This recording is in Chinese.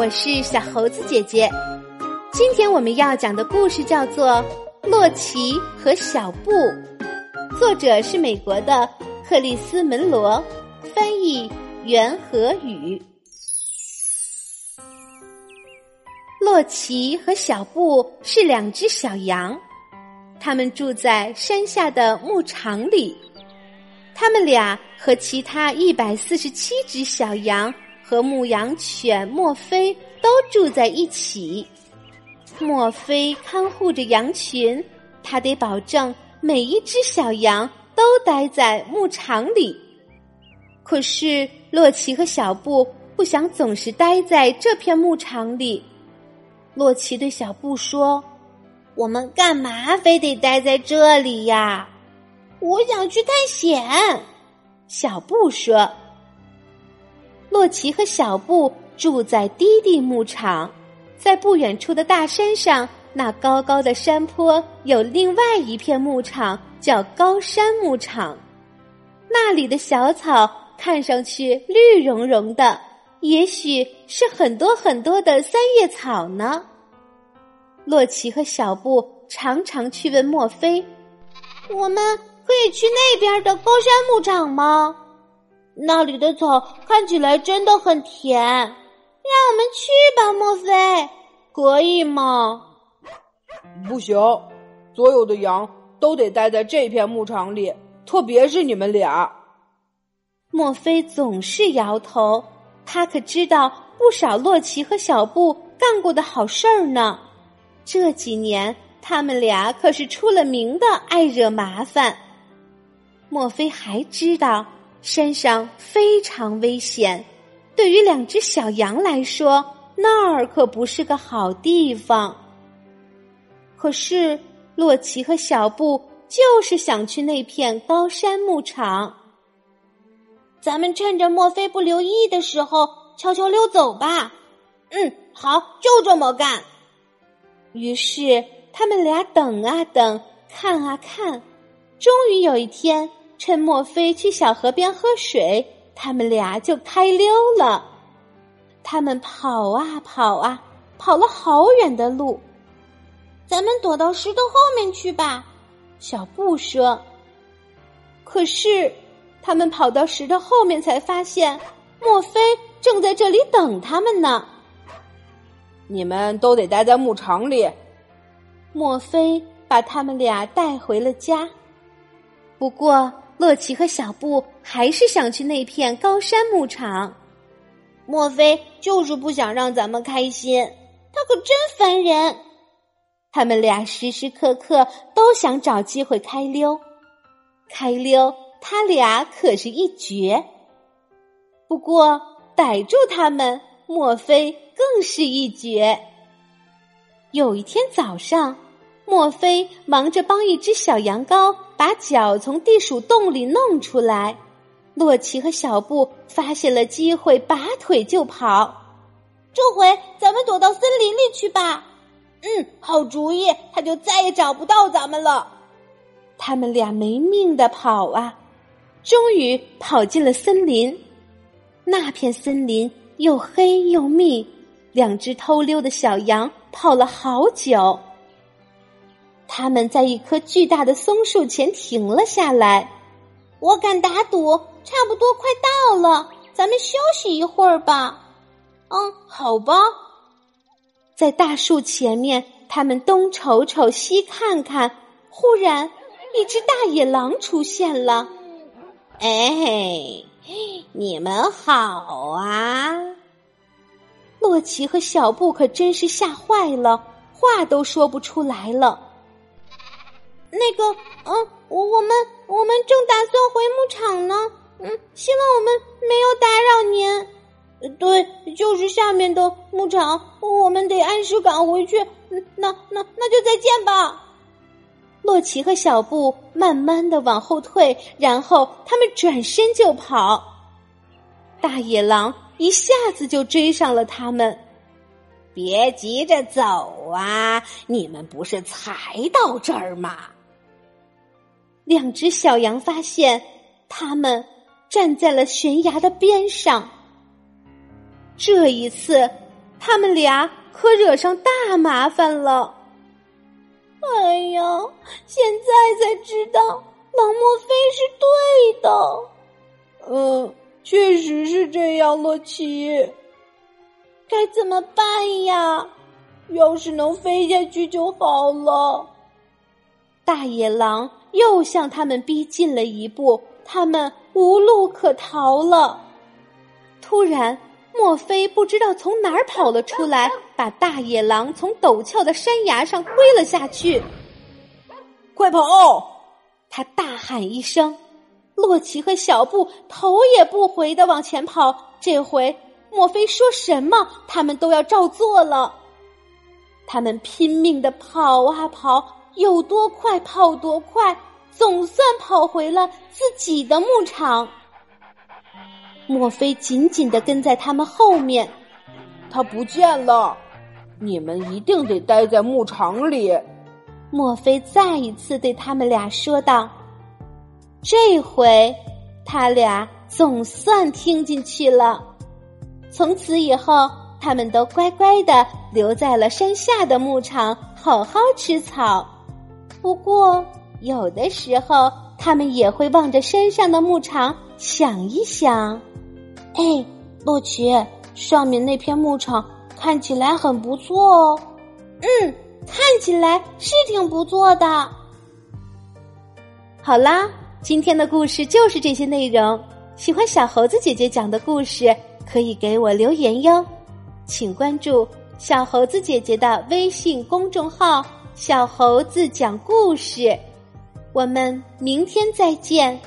我是小猴子姐姐。今天我们要讲的故事叫做《洛奇和小布》，作者是美国的克里斯·门罗，翻译袁和宇。洛奇和小布是两只小羊，他们住在山下的牧场里。他们俩和其他一百四十七只小羊和牧羊犬墨菲都住在一起。墨菲看护着羊群，他得保证每一只小羊都待在牧场里。可是洛奇和小布不想总是待在这片牧场里。洛奇对小布说：“我们干嘛非得待在这里呀？”我想去探险，小布说。洛奇和小布住在低地牧场，在不远处的大山上，那高高的山坡有另外一片牧场，叫高山牧场。那里的小草看上去绿茸茸的，也许是很多很多的三叶草呢。洛奇和小布常常去问墨菲：“我们。”可以去那边的高山牧场吗？那里的草看起来真的很甜，让我们去吧，莫非，可以吗？不行，所有的羊都得待在这片牧场里，特别是你们俩。莫非总是摇头，他可知道不少洛奇和小布干过的好事儿呢。这几年，他们俩可是出了名的爱惹麻烦。莫非还知道山上非常危险？对于两只小羊来说，那儿可不是个好地方。可是洛奇和小布就是想去那片高山牧场。咱们趁着墨菲不留意的时候，悄悄溜走吧。嗯，好，就这么干。于是他们俩等啊等，看啊看，终于有一天。趁墨菲去小河边喝水，他们俩就开溜了。他们跑啊跑啊，跑了好远的路。咱们躲到石头后面去吧，小布说。可是，他们跑到石头后面，才发现墨菲正在这里等他们呢。你们都得待在牧场里。墨菲把他们俩带回了家。不过。洛奇和小布还是想去那片高山牧场。莫非就是不想让咱们开心？他可真烦人。他们俩时时刻刻都想找机会开溜，开溜，他俩可是一绝。不过逮住他们，莫非更是一绝。有一天早上。莫非忙着帮一只小羊羔把脚从地鼠洞里弄出来，洛奇和小布发现了机会，拔腿就跑。这回咱们躲到森林里去吧。嗯，好主意，他就再也找不到咱们了。他们俩没命的跑啊，终于跑进了森林。那片森林又黑又密，两只偷溜的小羊跑了好久。他们在一棵巨大的松树前停了下来。我敢打赌，差不多快到了，咱们休息一会儿吧。嗯，好吧。在大树前面，他们东瞅瞅，西看看。忽然，一只大野狼出现了。哎，你们好啊！洛奇和小布可真是吓坏了，话都说不出来了。那个，嗯，我我们我们正打算回牧场呢，嗯，希望我们没有打扰您。对，就是下面的牧场，我们得按时赶回去。那那那就再见吧。洛奇和小布慢慢的往后退，然后他们转身就跑。大野狼一下子就追上了他们。别急着走啊，你们不是才到这儿吗？两只小羊发现，他们站在了悬崖的边上。这一次，他们俩可惹上大麻烦了。哎呀，现在才知道狼莫非是对的。嗯，确实是这样，洛奇。该怎么办呀？要是能飞下去就好了。大野狼又向他们逼近了一步，他们无路可逃了。突然，墨菲不知道从哪儿跑了出来，把大野狼从陡峭的山崖上推了下去。快跑！他大喊一声。洛奇和小布头也不回的往前跑。这回，墨菲说什么，他们都要照做了。他们拼命的跑啊跑，有多快跑多快，总算跑回了自己的牧场。墨菲紧紧的跟在他们后面，他不见了，你们一定得待在牧场里。墨菲再一次对他们俩说道：“这回，他俩总算听进去了。从此以后，他们都乖乖的留在了山下的牧场，好好吃草。不过，有的时候，他们也会望着山上的牧场，想一想。”哎，洛奇，上面那片牧场看起来很不错哦。嗯，看起来是挺不错的。好啦，今天的故事就是这些内容。喜欢小猴子姐姐讲的故事，可以给我留言哟。请关注小猴子姐姐的微信公众号“小猴子讲故事”。我们明天再见。